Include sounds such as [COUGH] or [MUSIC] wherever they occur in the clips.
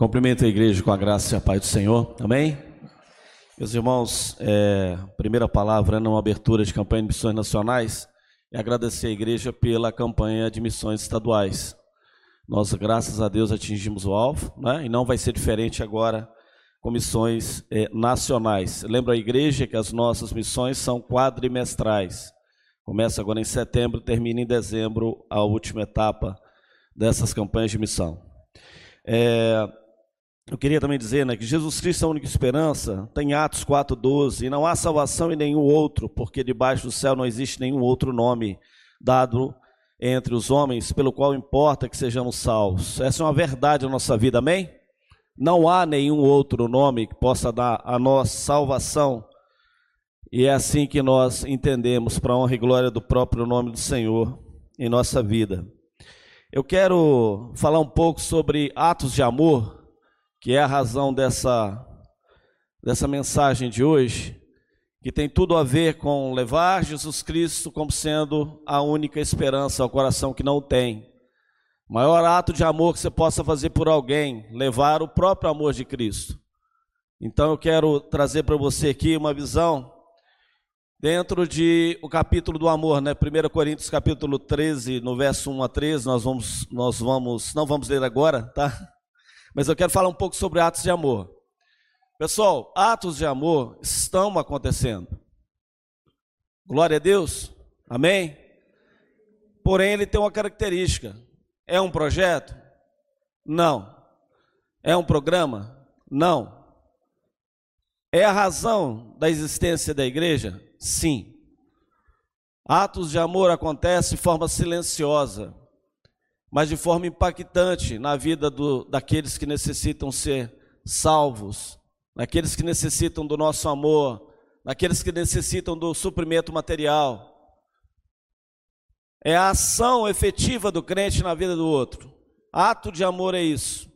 Cumprimento a igreja com a graça e a paz do Senhor. Amém? Meus irmãos, é, primeira palavra numa abertura de campanha de missões nacionais é agradecer à igreja pela campanha de missões estaduais. Nós, graças a Deus, atingimos o alvo, né? e não vai ser diferente agora com missões é, nacionais. Lembra a igreja que as nossas missões são quadrimestrais. Começa agora em setembro, termina em dezembro a última etapa dessas campanhas de missão. É, eu queria também dizer né, que Jesus Cristo é a única esperança, tem Atos 4,12, e não há salvação em nenhum outro, porque debaixo do céu não existe nenhum outro nome dado entre os homens, pelo qual importa que sejamos salvos. Essa é uma verdade na nossa vida, amém? Não há nenhum outro nome que possa dar a nossa salvação, e é assim que nós entendemos, para a honra e glória do próprio nome do Senhor em nossa vida. Eu quero falar um pouco sobre atos de amor que é a razão dessa, dessa mensagem de hoje, que tem tudo a ver com levar Jesus Cristo como sendo a única esperança ao coração que não tem. O maior ato de amor que você possa fazer por alguém, levar o próprio amor de Cristo. Então eu quero trazer para você aqui uma visão dentro de o capítulo do amor, né? 1 Coríntios capítulo 13, no verso 1 a 13, nós vamos nós vamos não vamos ler agora, tá? Mas eu quero falar um pouco sobre atos de amor. Pessoal, atos de amor estão acontecendo. Glória a Deus. Amém? Porém, ele tem uma característica. É um projeto? Não. É um programa? Não. É a razão da existência da igreja? Sim. Atos de amor acontecem de forma silenciosa mas de forma impactante na vida do, daqueles que necessitam ser salvos, daqueles que necessitam do nosso amor, daqueles que necessitam do suprimento material. É a ação efetiva do crente na vida do outro. Ato de amor é isso.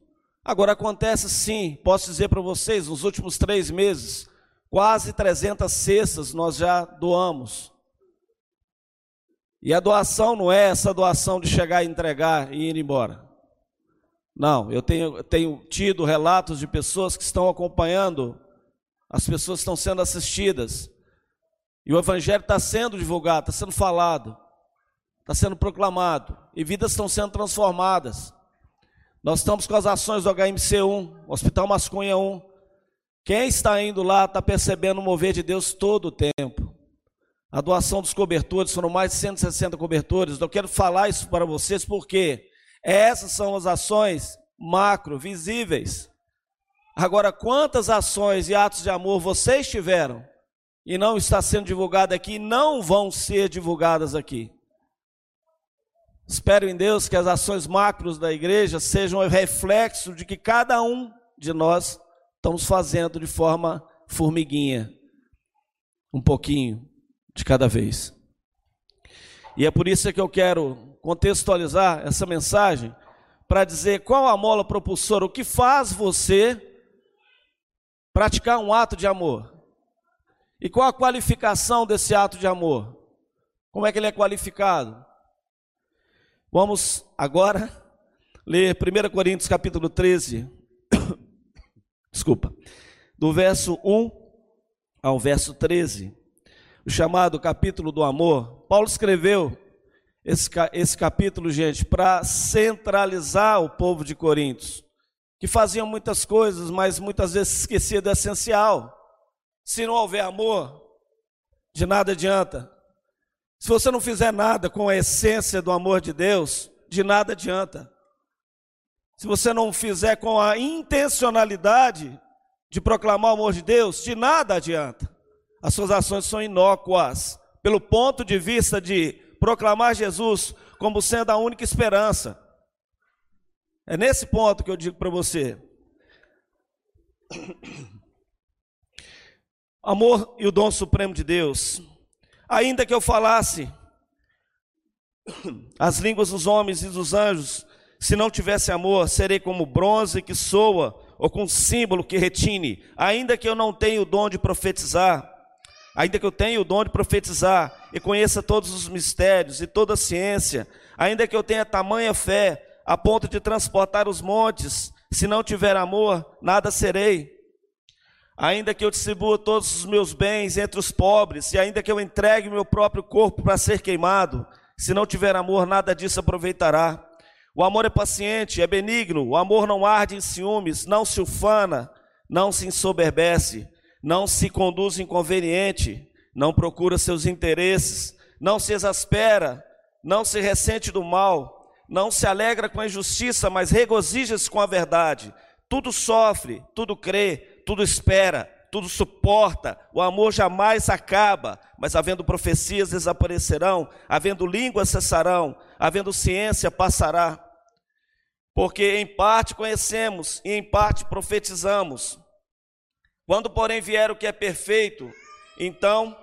Agora acontece sim, posso dizer para vocês, nos últimos três meses, quase 300 cestas nós já doamos. E a doação não é essa doação de chegar e entregar e ir embora. Não, eu tenho, tenho tido relatos de pessoas que estão acompanhando, as pessoas estão sendo assistidas, e o Evangelho está sendo divulgado, está sendo falado, está sendo proclamado, e vidas estão sendo transformadas. Nós estamos com as ações do HMC1, Hospital Mascunha 1. Quem está indo lá está percebendo o mover de Deus todo o tempo. A doação dos cobertores, foram mais de 160 cobertores. Eu quero falar isso para vocês porque essas são as ações macro, visíveis. Agora, quantas ações e atos de amor vocês tiveram e não está sendo divulgado aqui, não vão ser divulgadas aqui? Espero em Deus que as ações macros da igreja sejam o reflexo de que cada um de nós estamos fazendo de forma formiguinha, um pouquinho, de cada vez. E é por isso que eu quero contextualizar essa mensagem para dizer qual a mola propulsora, o que faz você praticar um ato de amor. E qual a qualificação desse ato de amor? Como é que ele é qualificado? Vamos agora ler 1 Coríntios capítulo 13. [COUGHS] Desculpa. Do verso 1 ao verso 13 o chamado capítulo do amor, Paulo escreveu esse, esse capítulo, gente, para centralizar o povo de Coríntios, que faziam muitas coisas, mas muitas vezes esquecia do essencial. Se não houver amor, de nada adianta. Se você não fizer nada com a essência do amor de Deus, de nada adianta. Se você não fizer com a intencionalidade de proclamar o amor de Deus, de nada adianta as suas ações são inócuas, pelo ponto de vista de proclamar Jesus como sendo a única esperança. É nesse ponto que eu digo para você. [CLEARS THROAT] Amor e o dom supremo de Deus. Ainda que eu falasse [CLEARS THROAT] as línguas dos homens e dos anjos, se não tivesse amor, serei como bronze que soa, ou com símbolo que retine. Ainda que eu não tenha o dom de profetizar, ainda que eu tenha o dom de profetizar e conheça todos os mistérios e toda a ciência, ainda que eu tenha tamanha fé a ponto de transportar os montes, Se não tiver amor, nada serei. Ainda que eu distribua todos os meus bens entre os pobres, e ainda que eu entregue meu próprio corpo para ser queimado, se não tiver amor, nada disso aproveitará. O amor é paciente, é benigno, o amor não arde em ciúmes, não se ufana, não se ensoberbece, não se conduz inconveniente, não procura seus interesses, não se exaspera, não se ressente do mal, não se alegra com a injustiça, mas regozija-se com a verdade. Tudo sofre, tudo crê, tudo espera, tudo suporta, o amor jamais acaba, mas havendo profecias desaparecerão, havendo línguas cessarão, havendo ciência passará. Porque em parte conhecemos e em parte profetizamos. Quando, porém, vier o que é perfeito, então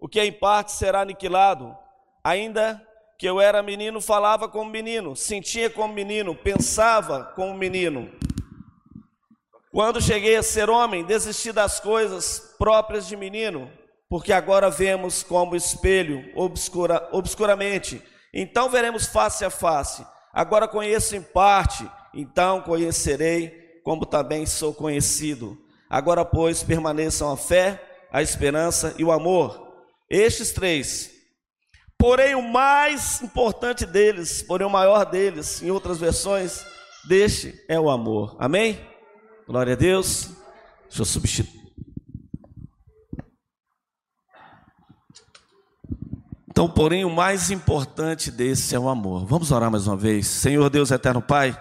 o que é em parte será aniquilado. Ainda que eu era menino, falava como menino, sentia como menino, pensava como menino. Quando cheguei a ser homem, desisti das coisas próprias de menino, porque agora vemos como espelho, obscura, obscuramente. Então veremos face a face. Agora conheço em parte, então conhecerei como também sou conhecido. Agora, pois, permaneçam a fé, a esperança e o amor. Estes três. Porém, o mais importante deles, porém o maior deles, em outras versões, deste é o amor. Amém? Glória a Deus. Deixa eu substituir. Então, porém, o mais importante desse é o amor. Vamos orar mais uma vez. Senhor Deus eterno Pai,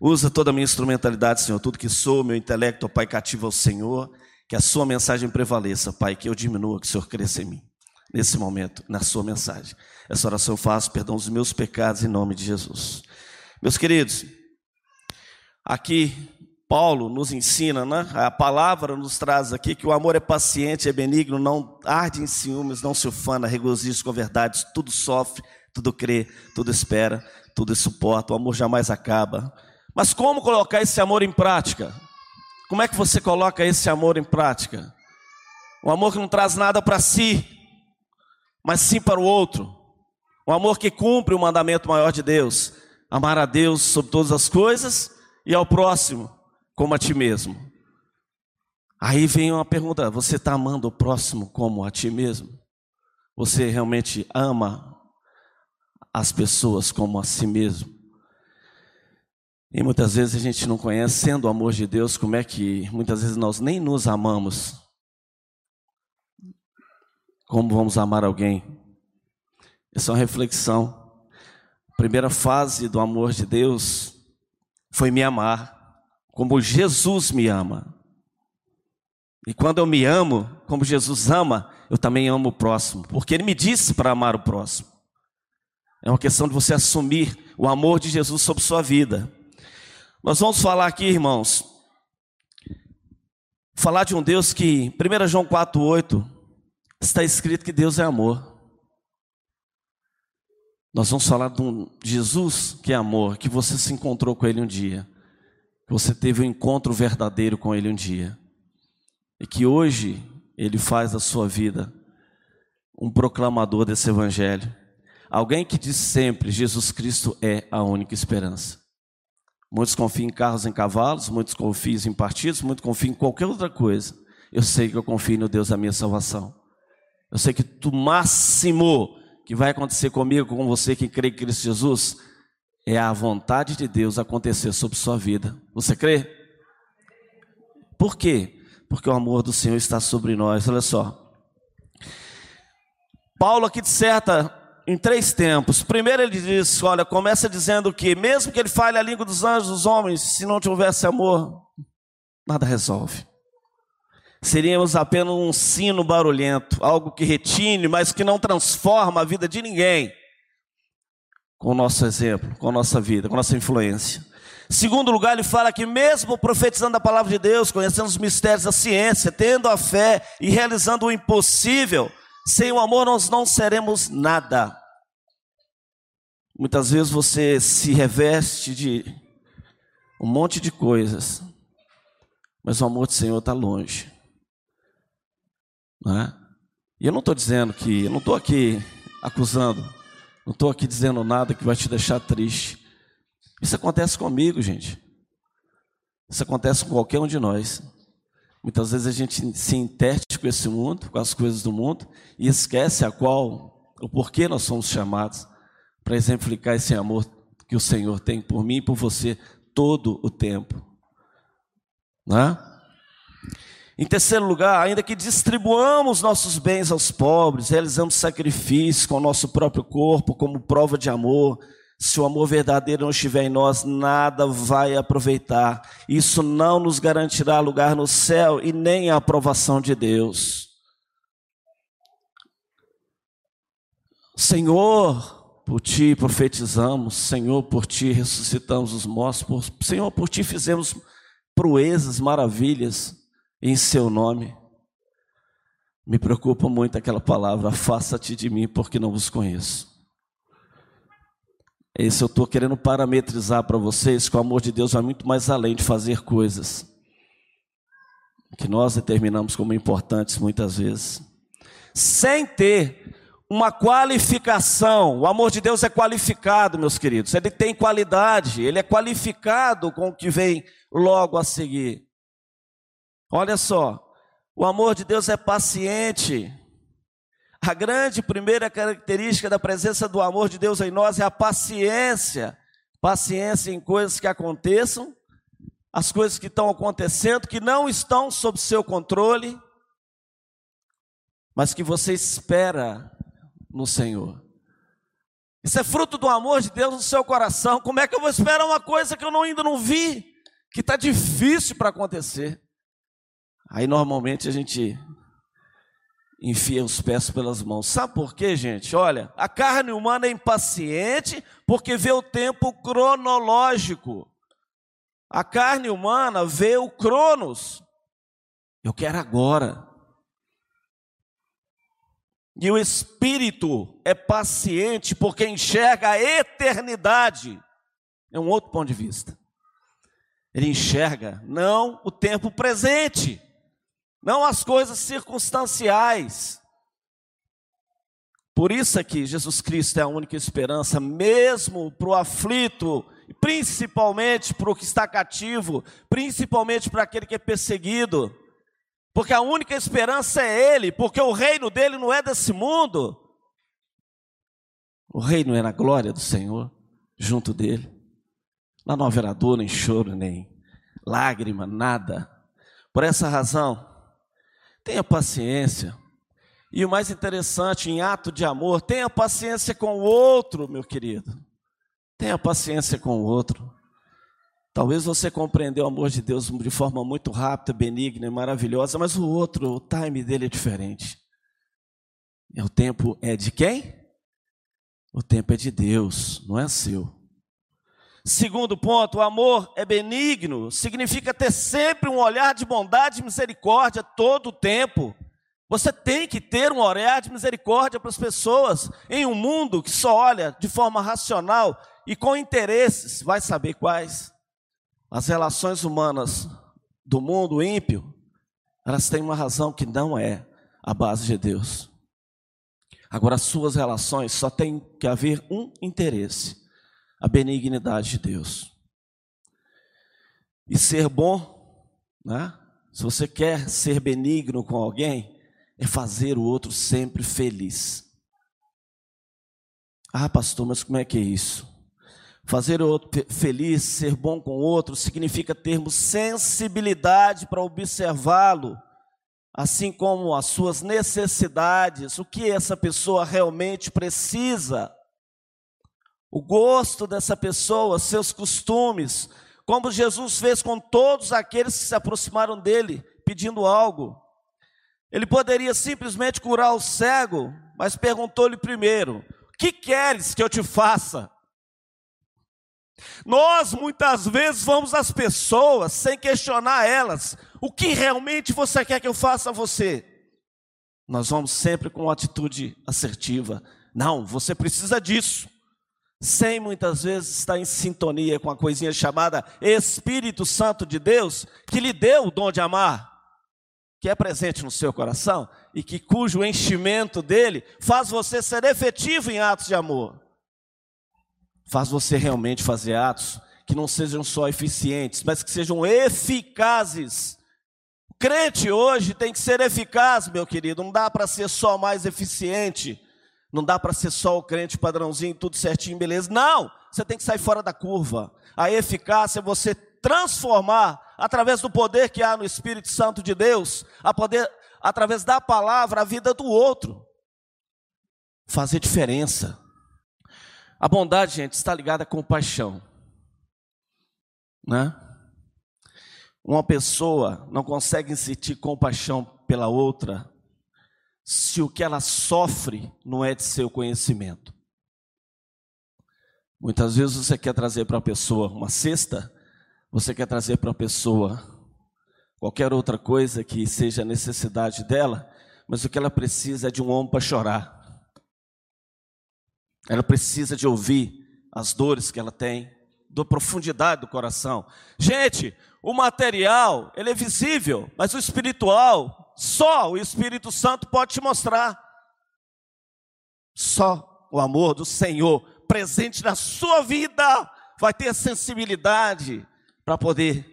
usa toda a minha instrumentalidade, Senhor, tudo que sou, meu intelecto, Pai, cativa ao Senhor, que a sua mensagem prevaleça, Pai, que eu diminua, que o Senhor cresça em mim. Nesse momento, na sua mensagem. Essa oração eu faço, perdão dos meus pecados em nome de Jesus. Meus queridos, aqui Paulo nos ensina, né? a palavra nos traz aqui que o amor é paciente, é benigno, não arde em ciúmes, não se ufana, regozija com a verdade, tudo sofre, tudo crê, tudo espera, tudo suporta, o amor jamais acaba. Mas como colocar esse amor em prática? Como é que você coloca esse amor em prática? Um amor que não traz nada para si, mas sim para o outro. Um amor que cumpre o mandamento maior de Deus: amar a Deus sobre todas as coisas e ao próximo como a ti mesmo. Aí vem uma pergunta: você está amando o próximo como a ti mesmo? Você realmente ama as pessoas como a si mesmo? E muitas vezes a gente não conhece, sendo o amor de Deus, como é que muitas vezes nós nem nos amamos. Como vamos amar alguém? Essa é uma reflexão. A primeira fase do amor de Deus foi me amar como Jesus me ama. E quando eu me amo, como Jesus ama, eu também amo o próximo, porque ele me disse para amar o próximo. É uma questão de você assumir o amor de Jesus sobre sua vida. Nós vamos falar aqui, irmãos, falar de um Deus que, 1 João 4,8, está escrito que Deus é amor. Nós vamos falar de um Jesus que é amor, que você se encontrou com ele um dia. Você teve um encontro verdadeiro com Ele um dia. E que hoje Ele faz da sua vida um proclamador desse Evangelho. Alguém que diz sempre: Jesus Cristo é a única esperança. Muitos confiam em carros em cavalos, muitos confiam em partidos, muitos confiam em qualquer outra coisa. Eu sei que eu confio no Deus da minha salvação. Eu sei que o máximo que vai acontecer comigo, com você que crê em Cristo Jesus, é a vontade de Deus acontecer sobre sua vida. Você crê? Por quê? Porque o amor do Senhor está sobre nós. Olha só. Paulo aqui disserta em três tempos. Primeiro ele diz, olha, começa dizendo que mesmo que ele fale a língua dos anjos, dos homens, se não tivesse amor, nada resolve. Seríamos apenas um sino barulhento, algo que retine, mas que não transforma a vida de ninguém com o nosso exemplo, com a nossa vida, com a nossa influência. Segundo lugar, ele fala que mesmo profetizando a palavra de Deus, conhecendo os mistérios da ciência, tendo a fé e realizando o impossível, sem o amor nós não seremos nada. Muitas vezes você se reveste de um monte de coisas, mas o amor do Senhor está longe. Não é? E eu não estou dizendo que, eu não estou aqui acusando não estou aqui dizendo nada que vai te deixar triste. Isso acontece comigo, gente. Isso acontece com qualquer um de nós. Muitas vezes a gente se interte com esse mundo, com as coisas do mundo, e esquece a qual, o porquê nós somos chamados para exemplificar esse amor que o Senhor tem por mim e por você todo o tempo. Né? Em terceiro lugar, ainda que distribuamos nossos bens aos pobres, realizamos sacrifícios com o nosso próprio corpo como prova de amor, se o amor verdadeiro não estiver em nós, nada vai aproveitar. Isso não nos garantirá lugar no céu e nem a aprovação de Deus. Senhor, por ti profetizamos, Senhor, por ti ressuscitamos os mortos, Senhor, por ti fizemos proezas, maravilhas em seu nome. Me preocupa muito aquela palavra, afasta-te de mim, porque não vos conheço. Esse eu estou querendo parametrizar para vocês que o amor de Deus vai muito mais além de fazer coisas que nós determinamos como importantes muitas vezes, sem ter uma qualificação. O amor de Deus é qualificado, meus queridos. Ele tem qualidade, ele é qualificado com o que vem logo a seguir. Olha só, o amor de Deus é paciente. A grande primeira característica da presença do amor de Deus em nós é a paciência. Paciência em coisas que aconteçam, as coisas que estão acontecendo, que não estão sob seu controle, mas que você espera no Senhor. Isso é fruto do amor de Deus no seu coração. Como é que eu vou esperar uma coisa que eu ainda não vi, que está difícil para acontecer? Aí normalmente a gente enfia os pés pelas mãos. Sabe por quê, gente? Olha, a carne humana é impaciente porque vê o tempo cronológico. A carne humana vê o cronos. Eu quero agora. E o espírito é paciente porque enxerga a eternidade. É um outro ponto de vista. Ele enxerga não o tempo presente não as coisas circunstanciais. Por isso é que Jesus Cristo é a única esperança, mesmo para o aflito, principalmente para o que está cativo, principalmente para aquele que é perseguido, porque a única esperança é Ele, porque o reino dele não é desse mundo, o reino é na glória do Senhor, junto dele. Lá não haverá dor, nem choro, nem lágrima, nada. Por essa razão, Tenha paciência. E o mais interessante, em ato de amor, tenha paciência com o outro, meu querido. Tenha paciência com o outro. Talvez você compreendeu o amor de Deus de forma muito rápida, benigna e maravilhosa, mas o outro, o time dele é diferente. E o tempo é de quem? O tempo é de Deus, não é seu. Segundo ponto, o amor é benigno, significa ter sempre um olhar de bondade e misericórdia todo o tempo. Você tem que ter um olhar de misericórdia para as pessoas em um mundo que só olha de forma racional e com interesses, vai saber quais. As relações humanas do mundo ímpio, elas têm uma razão que não é a base de Deus. Agora, as suas relações só tem que haver um interesse a benignidade de Deus. E ser bom, né? se você quer ser benigno com alguém, é fazer o outro sempre feliz. Ah, pastor, mas como é que é isso? Fazer o outro feliz, ser bom com o outro, significa termos sensibilidade para observá-lo, assim como as suas necessidades, o que essa pessoa realmente precisa o gosto dessa pessoa, seus costumes, como Jesus fez com todos aqueles que se aproximaram dele pedindo algo. Ele poderia simplesmente curar o cego, mas perguntou-lhe primeiro: Que queres que eu te faça? Nós muitas vezes vamos às pessoas sem questionar elas: O que realmente você quer que eu faça a você? Nós vamos sempre com uma atitude assertiva: Não, você precisa disso sem muitas vezes estar em sintonia com a coisinha chamada Espírito Santo de Deus, que lhe deu o dom de amar, que é presente no seu coração e que cujo enchimento dele faz você ser efetivo em atos de amor. Faz você realmente fazer atos que não sejam só eficientes, mas que sejam eficazes. O crente hoje tem que ser eficaz, meu querido, não dá para ser só mais eficiente, não dá para ser só o crente padrãozinho, tudo certinho, beleza. Não, você tem que sair fora da curva. A eficácia é você transformar, através do poder que há no Espírito Santo de Deus, a poder, através da palavra, a vida do outro. Fazer diferença. A bondade, gente, está ligada com paixão. Né? Uma pessoa não consegue sentir compaixão pela outra se o que ela sofre não é de seu conhecimento. Muitas vezes você quer trazer para a pessoa uma cesta, você quer trazer para a pessoa qualquer outra coisa que seja necessidade dela, mas o que ela precisa é de um ombro para chorar. Ela precisa de ouvir as dores que ela tem, da profundidade do coração. Gente, o material, ele é visível, mas o espiritual, só o Espírito Santo pode te mostrar. Só o amor do Senhor presente na sua vida vai ter sensibilidade para poder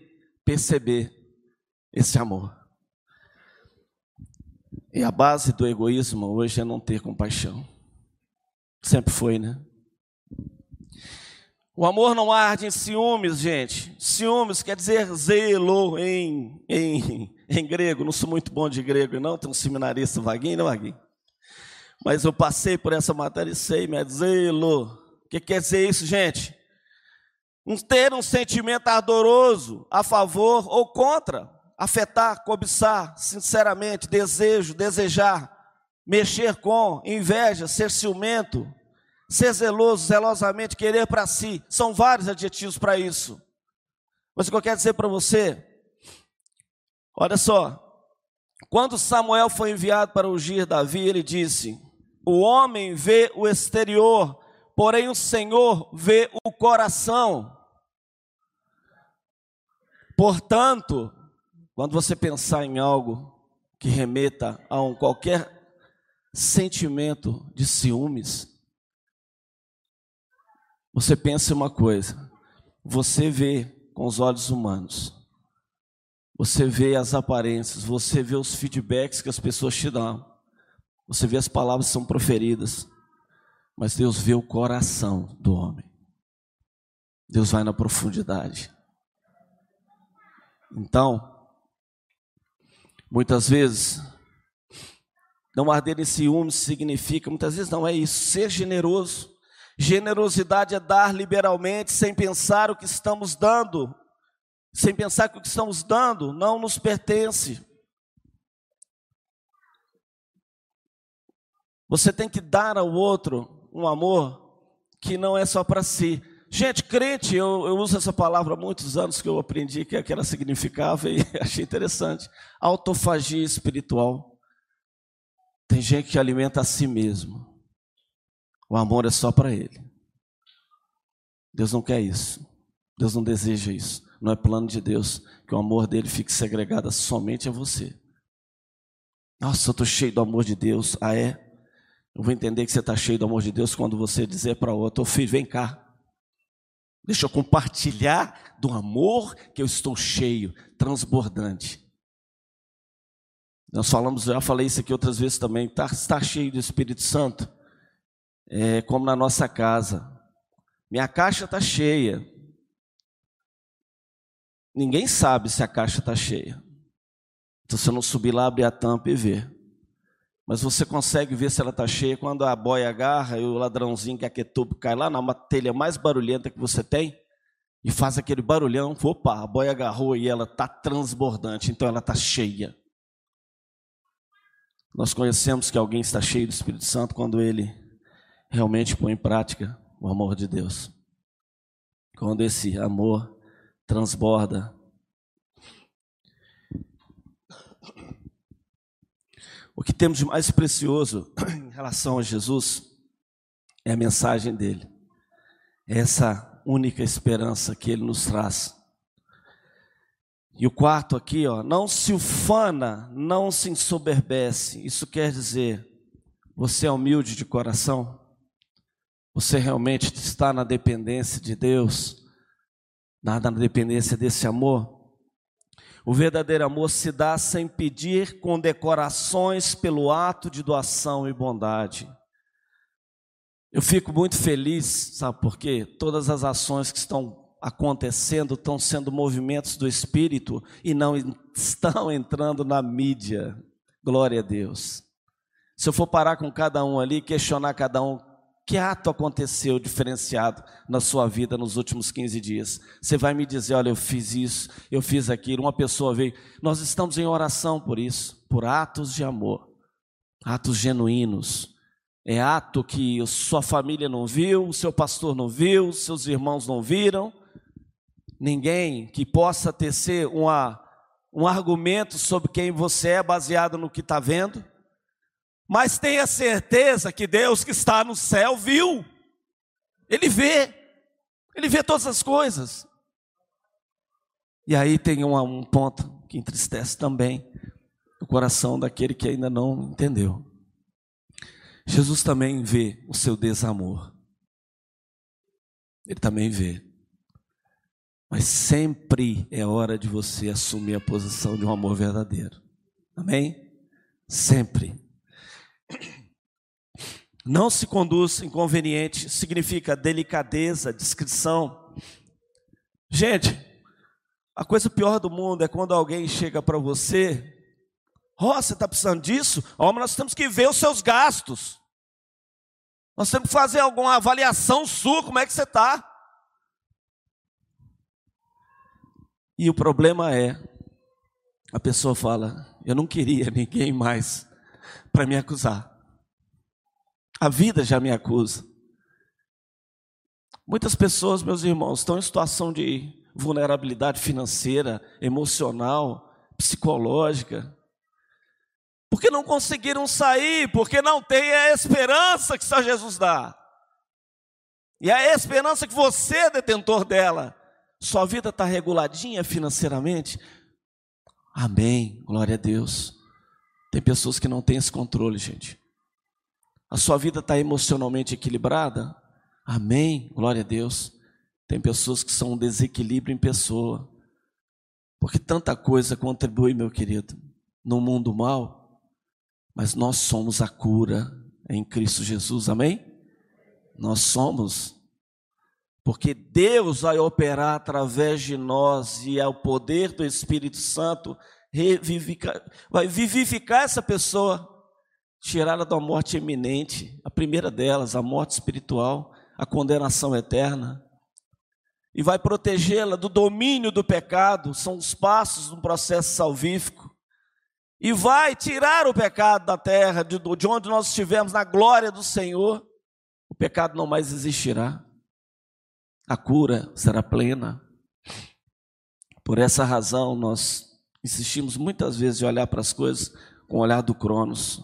perceber esse amor. E a base do egoísmo hoje é não ter compaixão. Sempre foi, né? O amor não arde em ciúmes, gente. Ciúmes quer dizer zelo em, em, em grego. Não sou muito bom de grego, não. Tem um seminarista vaguinho, não, Vaguinho? Mas eu passei por essa matéria e sei, mas zelo. O que quer dizer isso, gente? Um, ter um sentimento ardoroso a favor ou contra. Afetar, cobiçar, sinceramente, desejo, desejar, mexer com, inveja, ser ciumento, ser zeloso, zelosamente, querer para si. São vários adjetivos para isso. Mas o que eu quero dizer para você, olha só, quando Samuel foi enviado para ungir Davi, ele disse: O homem vê o exterior, porém o Senhor vê o coração. Portanto, quando você pensar em algo que remeta a um qualquer sentimento de ciúmes, você pensa uma coisa, você vê com os olhos humanos, você vê as aparências, você vê os feedbacks que as pessoas te dão, você vê as palavras que são proferidas, mas Deus vê o coração do homem. Deus vai na profundidade. Então, muitas vezes não arder em ciúmes significa, muitas vezes não é isso, ser generoso. Generosidade é dar liberalmente, sem pensar o que estamos dando, sem pensar que o que estamos dando não nos pertence. Você tem que dar ao outro um amor que não é só para si. Gente, crente, eu, eu, uso essa palavra há muitos anos que eu aprendi que, que ela significava [LAUGHS] e achei interessante. Autofagia espiritual. Tem gente que alimenta a si mesmo. O amor é só para ele. Deus não quer isso. Deus não deseja isso. Não é plano de Deus que o amor dele fique segregado somente a você. Nossa, eu estou cheio do amor de Deus. Ah, é? Eu vou entender que você está cheio do amor de Deus quando você dizer para outro: filho, vem cá. Deixa eu compartilhar do amor que eu estou cheio, transbordante. Nós falamos, já falei isso aqui outras vezes também, está tá cheio do Espírito Santo, é, como na nossa casa. Minha caixa está cheia. Ninguém sabe se a caixa está cheia. Se você não subir lá, abrir a tampa e ver. Mas você consegue ver se ela está cheia quando a boia agarra e o ladrãozinho que é aquetubo cai lá na telha mais barulhenta que você tem e faz aquele barulhão. Opa, a boia agarrou e ela está transbordante, então ela está cheia. Nós conhecemos que alguém está cheio do Espírito Santo quando ele realmente põe em prática o amor de Deus. Quando esse amor transborda. O que temos de mais precioso [CLEARS THROAT] em relação a Jesus é a mensagem dele. É essa única esperança que ele nos traz. E o quarto aqui, ó, não se ufana, não se ensoberbece. Isso quer dizer, você é humilde de coração? Você realmente está na dependência de Deus? nada na dependência desse amor. O verdadeiro amor se dá sem pedir condecorações pelo ato de doação e bondade. Eu fico muito feliz, sabe por quê? Todas as ações que estão acontecendo estão sendo movimentos do Espírito e não estão [LAUGHS] entrando na mídia. Glória a Deus. Se eu for parar com cada um ali, questionar cada um, que ato aconteceu diferenciado na sua vida nos últimos 15 dias? Você vai me dizer: olha, eu fiz isso, eu fiz aquilo. Uma pessoa veio. Nós estamos em oração por isso, por atos de amor, atos genuínos. É ato que sua família não viu, o seu pastor não viu, seus irmãos não viram, ninguém que possa tecer uma, um argumento sobre quem você é baseado no que está vendo, mas tenha certeza que Deus que está no céu viu, Ele vê, Ele vê todas as coisas. E aí tem um, um ponto que entristece também o coração daquele que ainda não entendeu. Jesus também vê o seu desamor. Ele também vê. Mas sempre é hora de você assumir a posição de um amor verdadeiro. Amém? Sempre. Não se conduz inconveniente, significa delicadeza, discrição. Gente, a coisa pior do mundo é quando alguém chega para você, ó, oh, você está precisando disso? Ó, oh, nós temos que ver os seus gastos. Nós temos que fazer alguma avaliação sua, como é que você está? E o problema é, a pessoa fala, eu não queria ninguém mais para me acusar. A vida já me acusa. Muitas pessoas, meus irmãos, estão em situação de vulnerabilidade financeira, emocional, psicológica. Porque não conseguiram sair, porque não tem a esperança que só Jesus dá. E a esperança que você é detentor dela sua vida está reguladinha financeiramente? Amém, glória a Deus. Tem pessoas que não têm esse controle, gente. A sua vida está emocionalmente equilibrada? Amém, glória a Deus. Tem pessoas que são um desequilíbrio em pessoa. Porque tanta coisa contribui, meu querido, no mundo mal, mas nós somos a cura em Cristo Jesus, amém? Nós somos porque Deus vai operar através de nós e é o poder do Espírito Santo revivificar, vai vivificar essa pessoa, tirá-la da morte iminente, a primeira delas, a morte espiritual, a condenação eterna, e vai protegê-la do domínio do pecado, são os passos do processo salvífico, e vai tirar o pecado da terra, de, de onde nós estivemos na glória do Senhor, o pecado não mais existirá a cura será plena. Por essa razão, nós insistimos muitas vezes em olhar para as coisas com o olhar do Cronos.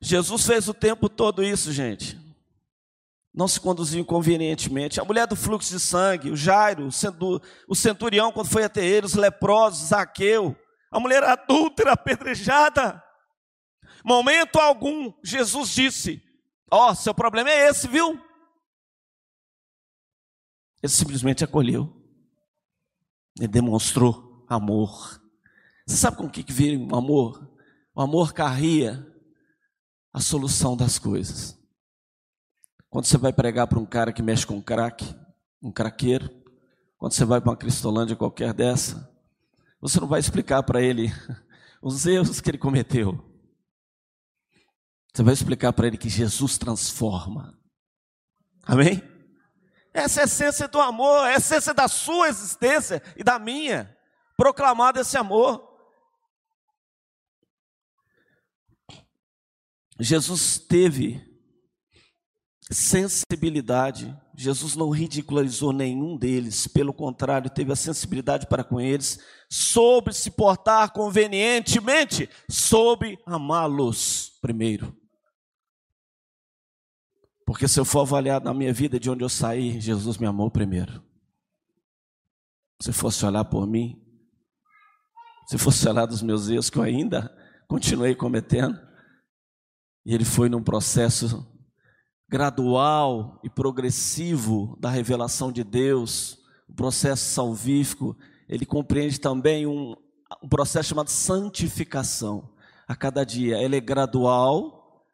Jesus fez o tempo todo isso, gente. Não se conduziu inconvenientemente. A mulher do fluxo de sangue, o Jairo, o centurião, quando foi até ele, os leprosos, Zaqueu, a mulher adúltera, apedrejada. Momento algum, Jesus disse: Ó, oh, seu problema é esse, viu? Ele simplesmente acolheu. Ele demonstrou amor. Você sabe com o que, vira o amor? O amor carria a solução das coisas. Quando você vai pregar para um cara que mexe com crack, um craqueiro, quando você vai para uma cristolândia qualquer dessa, você não vai explicar para ele [LAUGHS] os erros que ele cometeu. Você vai explicar para ele que Jesus transforma. Amém? Essa é a essência do amor, é a essência da sua existência e da minha. Proclamado esse amor. Jesus teve sensibilidade, Jesus não ridicularizou nenhum deles, pelo contrário, teve a sensibilidade para com eles, soube se portar convenientemente, soube amá-los primeiro. Porque se eu for avaliar na minha vida de onde eu saí, Jesus me amou primeiro. Se fosse olhar por mim, se fosse olhar dos meus erros que eu ainda continuei cometendo, e ele foi num processo gradual e progressivo da revelação de Deus, o processo salvífico, ele compreende também um, um processo chamado santificação. A cada dia, ele é gradual,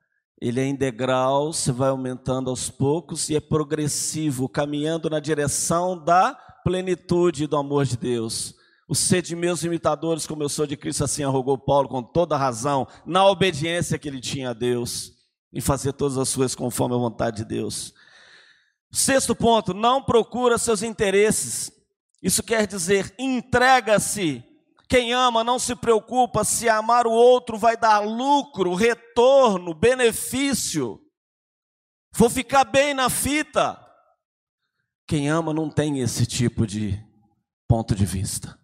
ele é em degrau, vai aumentando aos poucos e é progressivo, caminhando na direção da plenitude do amor de Deus. O ser de meus imitadores, como eu sou de Cristo, assim arrogou Paulo com toda razão, na obediência que ele tinha a Deus, em fazer todas as suas conforme a vontade de Deus. Sexto ponto, não procura seus interesses. Isso quer dizer, entrega-se. Quem ama não se preocupa se amar o outro vai dar lucro, retorno, benefício. Vou ficar bem na fita. Quem ama não tem esse tipo de ponto de vista.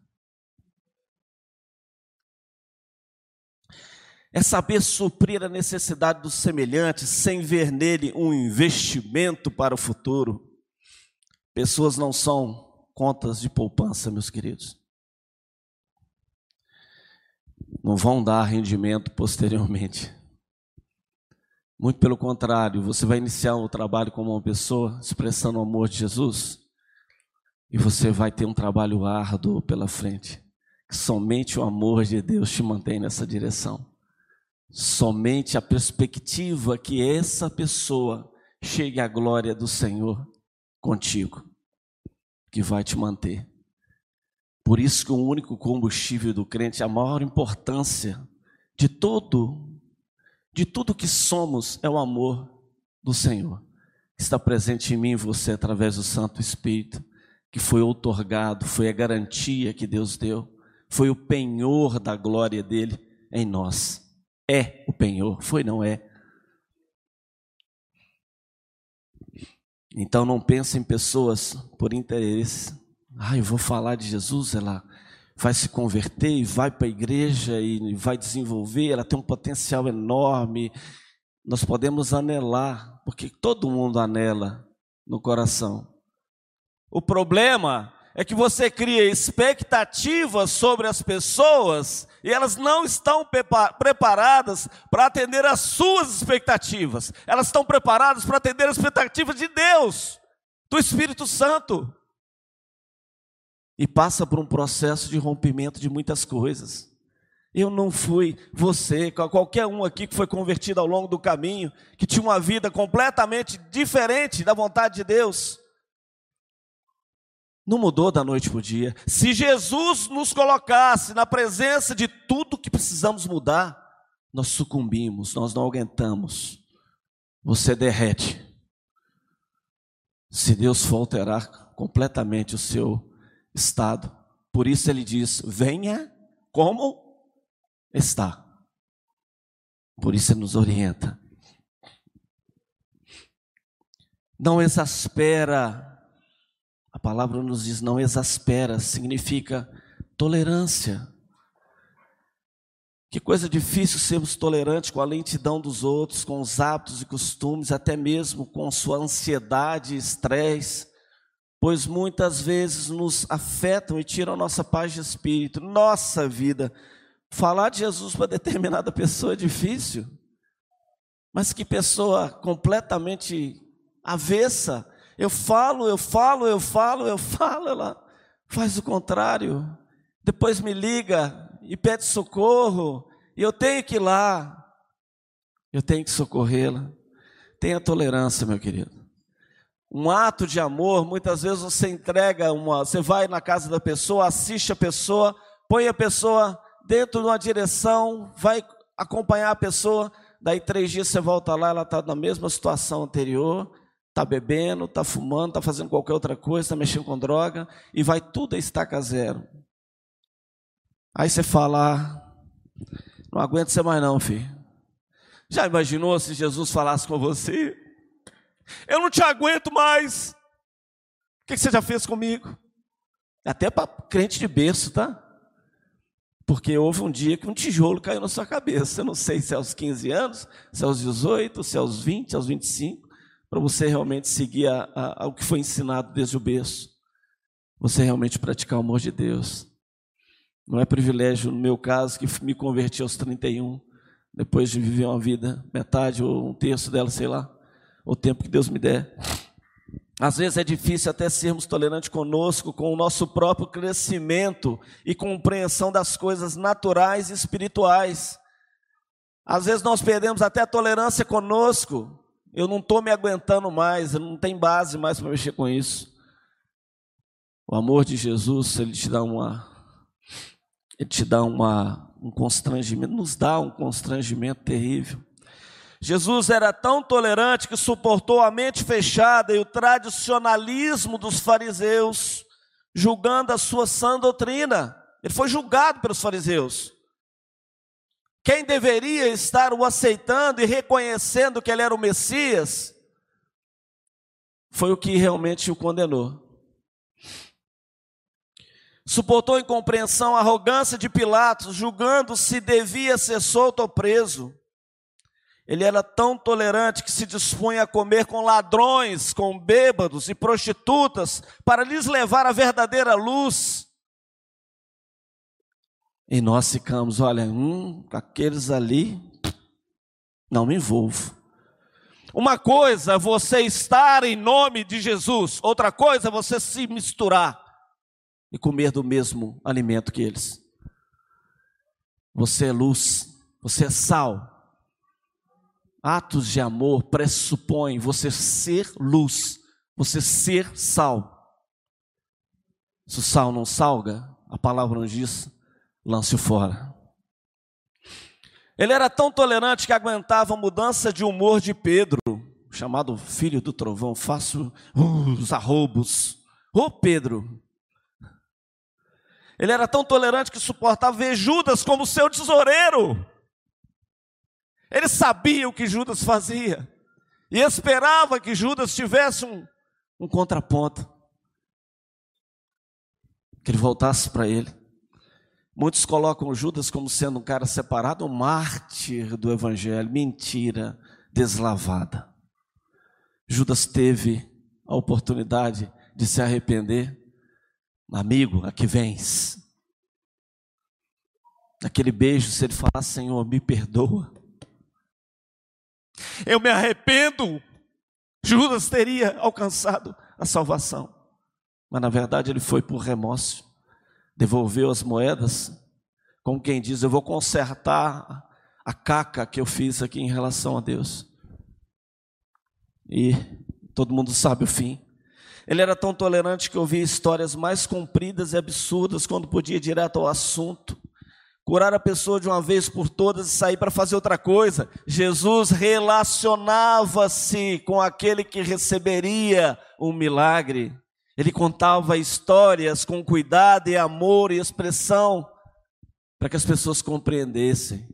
É saber suprir a necessidade do semelhante sem ver nele um investimento para o futuro. Pessoas não são contas de poupança, meus queridos. Não vão dar rendimento posteriormente. Muito pelo contrário, você vai iniciar o trabalho como uma pessoa expressando o amor de Jesus e você vai ter um trabalho árduo pela frente. Somente o amor de Deus te mantém nessa direção. Somente a perspectiva que essa pessoa chegue à glória do Senhor contigo, que vai te manter. Por isso que o único combustível do crente, a maior importância de todo, de tudo que somos, é o amor do Senhor. Que está presente em mim e você através do Santo Espírito, que foi outorgado, foi a garantia que Deus deu, foi o penhor da glória dele em nós é o penhor, foi não é. Então não pense em pessoas por interesse. Ah, eu vou falar de Jesus, ela vai se converter e vai para a igreja e vai desenvolver, ela tem um potencial enorme. Nós podemos anelar, porque todo mundo anela no coração. O problema é que você cria expectativas sobre as pessoas e elas não estão preparadas para atender às suas expectativas. Elas estão preparadas para atender às expectativas de Deus, do Espírito Santo. E passa por um processo de rompimento de muitas coisas. Eu não fui você, qualquer um aqui que foi convertido ao longo do caminho, que tinha uma vida completamente diferente da vontade de Deus não mudou da noite para o dia. Se Jesus nos colocasse na presença de tudo que precisamos mudar, nós sucumbimos, nós não aguentamos. Você derrete. Se Deus for alterar completamente o seu estado. Por isso ele diz: venha como está. Por isso ele nos orienta. Não exaspera a palavra nos diz não exaspera, significa tolerância. Que coisa difícil sermos tolerantes com a lentidão dos outros, com os hábitos e costumes, até mesmo com sua ansiedade e estresse, pois muitas vezes nos afetam e tiram nossa paz de espírito, nossa vida. Falar de Jesus para determinada pessoa é difícil, mas que pessoa completamente avessa eu falo, eu falo, eu falo, eu falo, ela faz o contrário. Depois me liga e pede socorro, e eu tenho que ir lá. Eu tenho que socorrê-la. Tenha tolerância, meu querido. Um ato de amor, muitas vezes você entrega uma, você vai na casa da pessoa, assiste a pessoa, põe a pessoa dentro de uma direção, vai acompanhar a pessoa, daí três dias você volta lá, ela está na mesma situação anterior, está bebendo, está fumando, está fazendo qualquer outra coisa, está mexendo com droga, e vai tudo a estaca zero. Aí você fala, ah, não aguento ser mais não, filho. Já imaginou se Jesus falasse com você? Eu não te aguento mais. O que você já fez comigo? Até para crente de berço, tá? Porque houve um dia que um tijolo caiu na sua cabeça. Eu não sei se é aos 15 anos, se é aos 18, se é aos 20, aos 25 para você realmente seguir ao que foi ensinado desde o berço. Você realmente praticar o amor de Deus. Não é privilégio, no meu caso, que me converti aos 31, depois de viver uma vida, metade ou um terço dela, sei lá, o tempo que Deus me der. Às vezes é difícil até sermos tolerantes conosco, com o nosso próprio crescimento e compreensão das coisas naturais e espirituais. Às vezes nós perdemos até a tolerância conosco. Eu não estou me aguentando mais, não tenho base mais para mexer com isso. O amor de Jesus, ele te dá uma, ele te dá uma, um constrangimento, nos dá um constrangimento terrível. Jesus era tão tolerante que suportou a mente fechada e o tradicionalismo dos fariseus, julgando a sua sã doutrina. Ele foi julgado pelos fariseus. Quem deveria estar o aceitando e reconhecendo que ele era o Messias, foi o que realmente o condenou. Suportou incompreensão a arrogância de Pilatos, julgando se devia ser solto ou preso. Ele era tão tolerante que se dispunha a comer com ladrões, com bêbados e prostitutas, para lhes levar a verdadeira luz. E nós ficamos, olha, hum, aqueles ali, não me envolvo. Uma coisa é você estar em nome de Jesus, outra coisa é você se misturar e comer do mesmo alimento que eles. Você é luz, você é sal, Atos de amor pressupõem você ser luz, você ser sal. Se o sal não salga, a palavra nos diz, lance-o fora. Ele era tão tolerante que aguentava a mudança de humor de Pedro, chamado filho do trovão, faço os arrobos. Ô oh, Pedro! Ele era tão tolerante que suportava ver Judas como seu tesoureiro. Ele sabia o que Judas fazia e esperava que Judas tivesse um, um contraponto, que ele voltasse para ele. Muitos colocam Judas como sendo um cara separado, um mártir do evangelho. Mentira deslavada. Judas teve a oportunidade de se arrepender. Amigo, aqui vens. Aquele beijo, se ele falar, Senhor, me perdoa eu me arrependo. Judas teria alcançado a salvação, mas na verdade ele foi por remorso, devolveu as moedas, como quem diz: Eu vou consertar a caca que eu fiz aqui em relação a Deus. E todo mundo sabe o fim. Ele era tão tolerante que ouvia histórias mais compridas e absurdas quando podia ir direto ao assunto curar a pessoa de uma vez por todas e sair para fazer outra coisa. Jesus relacionava-se com aquele que receberia um milagre. Ele contava histórias com cuidado e amor e expressão para que as pessoas compreendessem.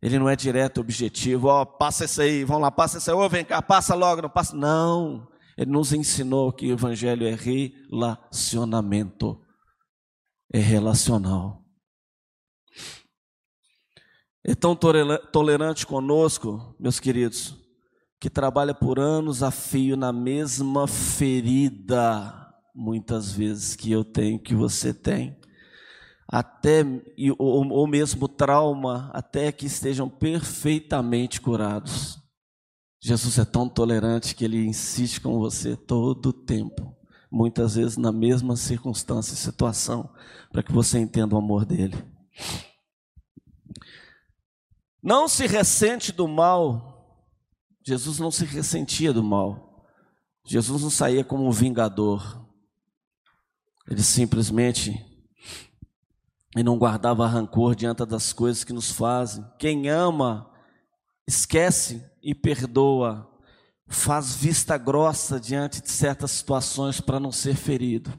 Ele não é direto, objetivo, ó, oh, passa isso aí, vamos lá, passa isso aí, ô, oh, vem cá, passa logo, não passa. Não, ele nos ensinou que o evangelho é relacionamento, é relacional é tão tolerante conosco, meus queridos, que trabalha por anos a fio na mesma ferida, muitas vezes, que eu tenho, que você tem, até ou mesmo trauma, até que estejam perfeitamente curados. Jesus é tão tolerante que ele insiste com você todo o tempo, muitas vezes na mesma circunstância e situação, para que você entenda o amor dele. Não se ressente do mal. Jesus não se ressentia do mal. Jesus não saía como um vingador. Ele simplesmente e não guardava rancor diante das coisas que nos fazem. Quem ama, esquece e perdoa. Faz vista grossa diante de certas situações para não ser ferido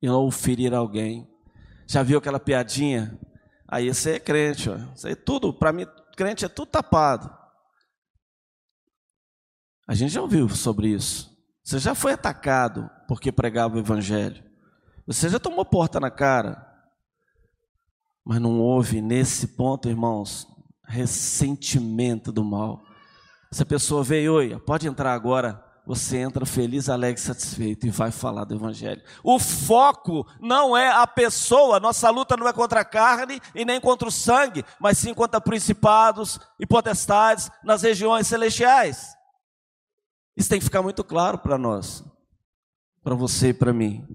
e não ferir alguém. Já viu aquela piadinha? Aí você é crente, ó. Isso aí tudo, para mim, crente é tudo tapado. A gente já ouviu sobre isso. Você já foi atacado porque pregava o evangelho. Você já tomou porta na cara. Mas não houve nesse ponto, irmãos, ressentimento do mal. Se a pessoa veio, oi, pode entrar agora você entra feliz, alegre, satisfeito e vai falar do Evangelho. O foco não é a pessoa, nossa luta não é contra a carne e nem contra o sangue, mas sim contra principados e potestades nas regiões celestiais. Isso tem que ficar muito claro para nós. para você e para mim.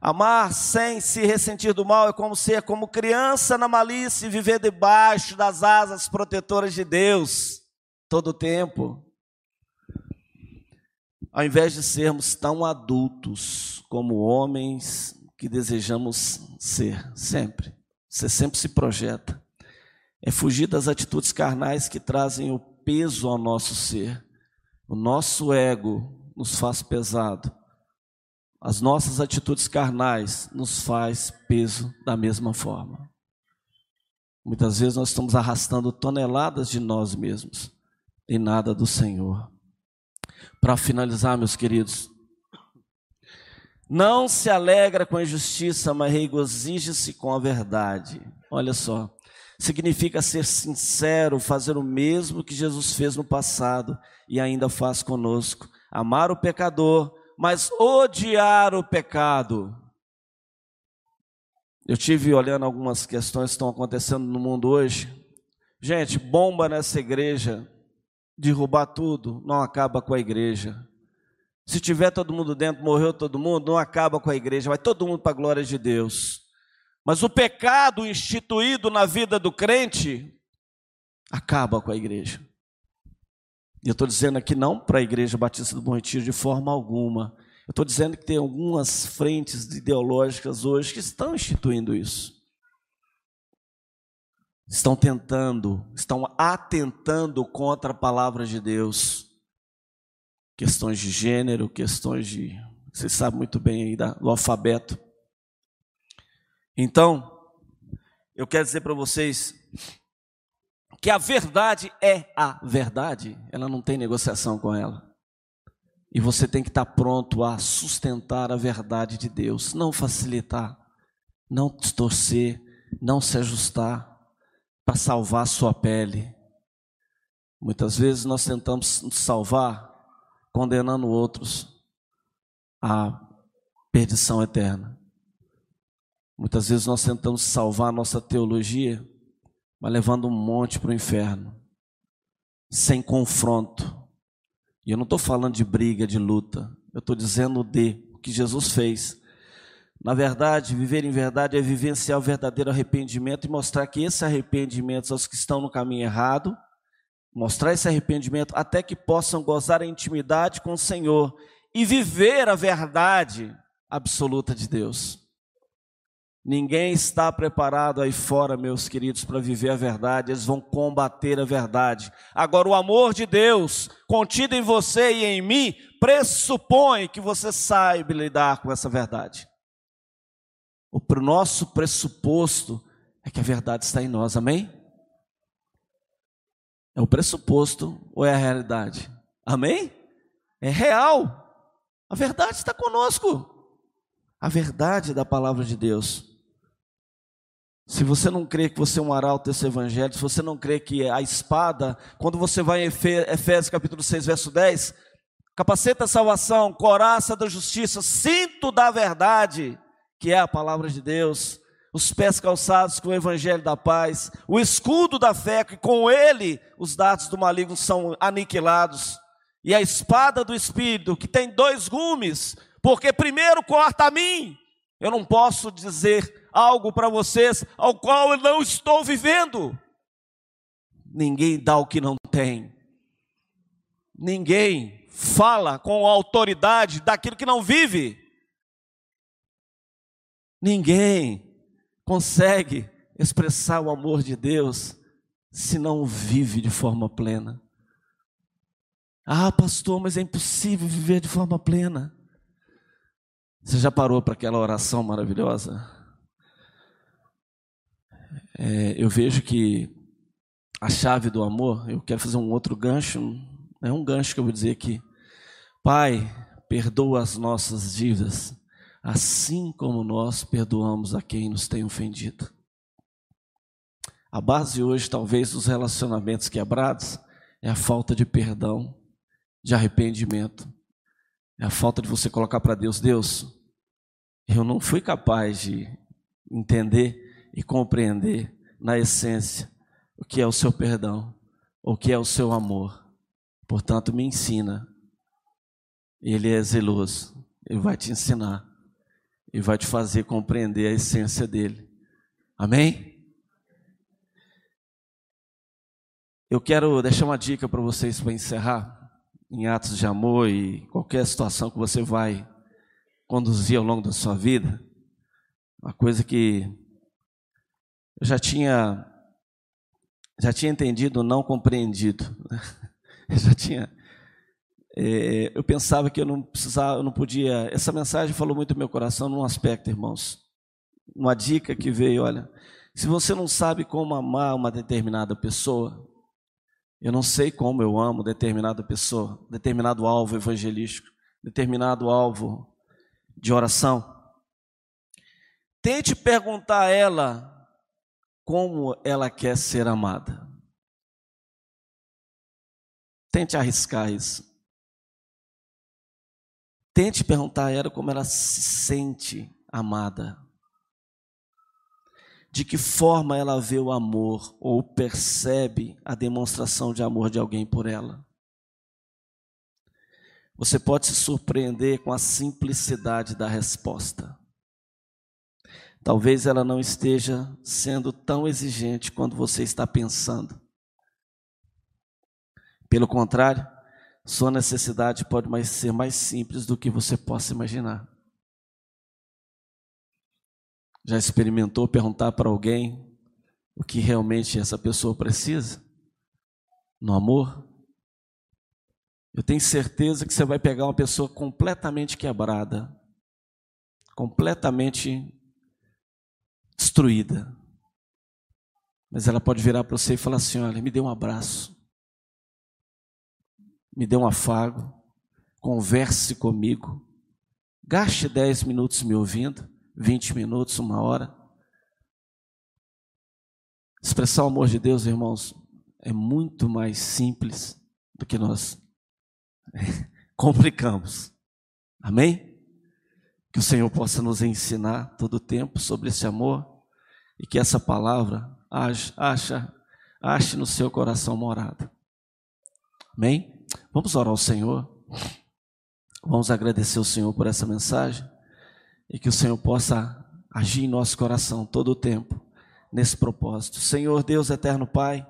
Amar sem se ressentir do mal é como ser como criança na malícia e viver debaixo das asas protetoras de Deus todo o tempo. Ao invés de sermos tão adultos como homens que desejamos ser, sempre. Você sempre se projeta. É fugir das atitudes carnais que trazem o peso ao nosso ser. O nosso ego nos faz pesado. As nossas atitudes carnais nos faz peso da mesma forma. Muitas vezes nós estamos arrastando toneladas de nós mesmos e nada do Senhor. Para finalizar, meus queridos, não se alegra com a injustiça, mas regozija-se com a verdade. Olha só, significa ser sincero, fazer o mesmo que Jesus fez no passado e ainda faz conosco. Amar o pecador, mas odiar o pecado. Eu tive olhando algumas questões que estão acontecendo no mundo hoje. Gente, bomba nessa igreja, derrubar tudo, não acaba com a igreja. Se tiver todo mundo dentro, morreu todo mundo, não acaba com a igreja, vai todo mundo para a glória de Deus. Mas o pecado instituído na vida do crente acaba com a igreja. E eu estou dizendo aqui não para a Igreja Batista do Bom Retiro de forma alguma. Eu estou dizendo que tem algumas frentes ideológicas hoje que estão instituindo isso. Estão tentando, estão atentando contra a palavra de Deus questões de gênero, questões de. Vocês sabem muito bem aí do alfabeto. Então, eu quero dizer para vocês que a verdade é a verdade, ela não tem negociação com ela. E você tem que estar pronto a sustentar a verdade de Deus, não facilitar, não distorcer, não se ajustar para salvar a sua pele. Muitas vezes nós tentamos nos salvar condenando outros à perdição eterna. Muitas vezes nós tentamos salvar a nossa teologia, mas levando um monte para o inferno, sem confronto. E eu não estou falando de briga, de luta, eu estou dizendo de o que Jesus fez. Na verdade, viver em verdade é vivenciar o verdadeiro arrependimento e mostrar que esse arrependimento aos que estão no caminho errado mostrar esse arrependimento até que possam gozar a intimidade com o Senhor e viver a verdade absoluta de Deus. Ninguém está preparado aí fora, meus queridos, para viver a verdade, eles vão combater a verdade. Agora, o amor de Deus, contido em você e em mim, pressupõe que você saiba lidar com essa verdade. O nosso pressuposto é que a verdade está em nós, amém? É o pressuposto ou é a realidade? Amém? É real. A verdade está conosco. A verdade da palavra de Deus. Se você não crê que você é um arauto desse evangelho, se você não crê que a espada, quando você vai em Efésios capítulo 6, verso 10, capaceta da salvação, coraça da justiça, cinto da verdade, que é a palavra de Deus, os pés calçados com o evangelho da paz, o escudo da fé, que com ele os dados do maligno são aniquilados, e a espada do espírito, que tem dois gumes, porque primeiro corta a mim. Eu não posso dizer algo para vocês ao qual eu não estou vivendo. Ninguém dá o que não tem. Ninguém fala com autoridade daquilo que não vive. Ninguém consegue expressar o amor de Deus se não vive de forma plena. Ah, pastor, mas é impossível viver de forma plena. Você já parou para aquela oração maravilhosa? É, eu vejo que a chave do amor, eu quero fazer um outro gancho, é um gancho que eu vou dizer aqui. Pai, perdoa as nossas dívidas, assim como nós perdoamos a quem nos tem ofendido. A base hoje, talvez, dos relacionamentos quebrados é a falta de perdão, de arrependimento. É a falta de você colocar para Deus: Deus, eu não fui capaz de entender e compreender na essência o que é o seu perdão, o que é o seu amor. Portanto, me ensina. Ele é zeloso Ele vai te ensinar e vai te fazer compreender a essência dele. Amém? Eu quero deixar uma dica para vocês para encerrar, em atos de amor e qualquer situação que você vai conduzir ao longo da sua vida. Uma coisa que eu já tinha já tinha entendido, não compreendido. [LAUGHS] Eu já tinha é, eu pensava que eu não precisava, eu não podia. Essa mensagem falou muito no meu coração num aspecto, irmãos. Uma dica que veio, olha, se você não sabe como amar uma determinada pessoa, eu não sei como eu amo determinada pessoa, determinado alvo evangelístico, determinado alvo de oração. Tente perguntar a ela como ela quer ser amada. Tente arriscar isso. Tente perguntar a ela como ela se sente amada de que forma ela vê o amor ou percebe a demonstração de amor de alguém por ela. Você pode se surpreender com a simplicidade da resposta. Talvez ela não esteja sendo tão exigente quanto você está pensando. Pelo contrário, sua necessidade pode mais ser mais simples do que você possa imaginar. Já experimentou perguntar para alguém o que realmente essa pessoa precisa? No amor? Eu tenho certeza que você vai pegar uma pessoa completamente quebrada, completamente destruída. Mas ela pode virar para você e falar assim: olha, me dê um abraço, me dê um afago, converse comigo, gaste 10 minutos me ouvindo. 20 minutos, uma hora. Expressar o amor de Deus, irmãos, é muito mais simples do que nós [LAUGHS] complicamos. Amém? Que o Senhor possa nos ensinar todo o tempo sobre esse amor e que essa palavra ache, ache, no seu coração morada. Amém? Vamos orar ao Senhor. Vamos agradecer ao Senhor por essa mensagem e que o Senhor possa agir em nosso coração todo o tempo nesse propósito. Senhor Deus eterno Pai,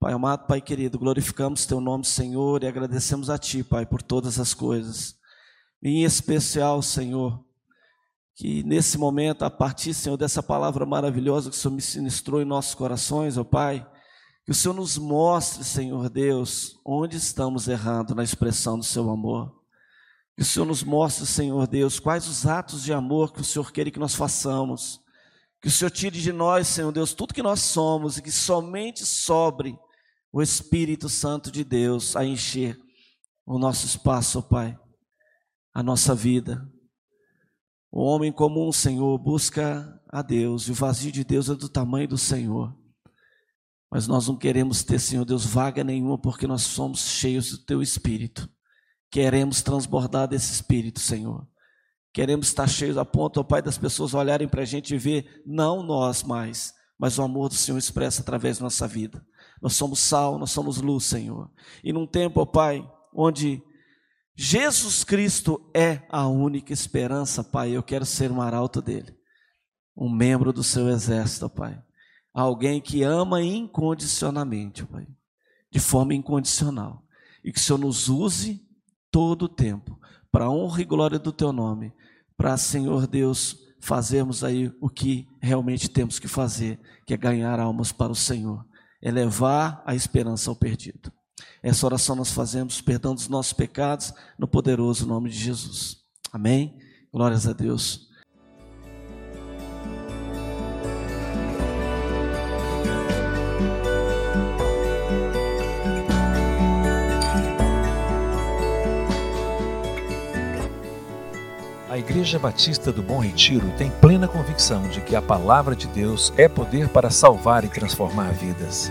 Pai amado, Pai querido, glorificamos teu nome, Senhor, e agradecemos a ti, Pai, por todas as coisas. Em especial, Senhor, que nesse momento, a partir, Senhor, dessa palavra maravilhosa que o Senhor me sinistrou em nossos corações, ó Pai, que o Senhor nos mostre, Senhor Deus, onde estamos errando na expressão do seu amor. Que o Senhor nos mostre, Senhor Deus, quais os atos de amor que o Senhor quer que nós façamos. Que o Senhor tire de nós, Senhor Deus, tudo que nós somos e que somente sobre o Espírito Santo de Deus a encher o nosso espaço, ó Pai, a nossa vida. O homem comum, Senhor, busca a Deus e o vazio de Deus é do tamanho do Senhor. Mas nós não queremos ter, Senhor Deus, vaga nenhuma porque nós somos cheios do Teu Espírito. Queremos transbordar desse Espírito, Senhor. Queremos estar cheios a ponto, ó Pai, das pessoas olharem para a gente e ver, não nós mais, mas o amor do Senhor expresso através da nossa vida. Nós somos sal, nós somos luz, Senhor. E num tempo, ó Pai, onde Jesus Cristo é a única esperança, Pai, eu quero ser um arauto dele, um membro do seu exército, Pai. Alguém que ama incondicionalmente, Pai, de forma incondicional. E que o Senhor nos use todo o tempo, para honra e glória do teu nome, para, Senhor Deus, fazermos aí o que realmente temos que fazer, que é ganhar almas para o Senhor, é levar a esperança ao perdido. Essa oração nós fazemos, perdão dos nossos pecados, no poderoso nome de Jesus. Amém? Glórias a Deus. Igreja Batista do Bom Retiro tem plena convicção de que a palavra de Deus é poder para salvar e transformar vidas.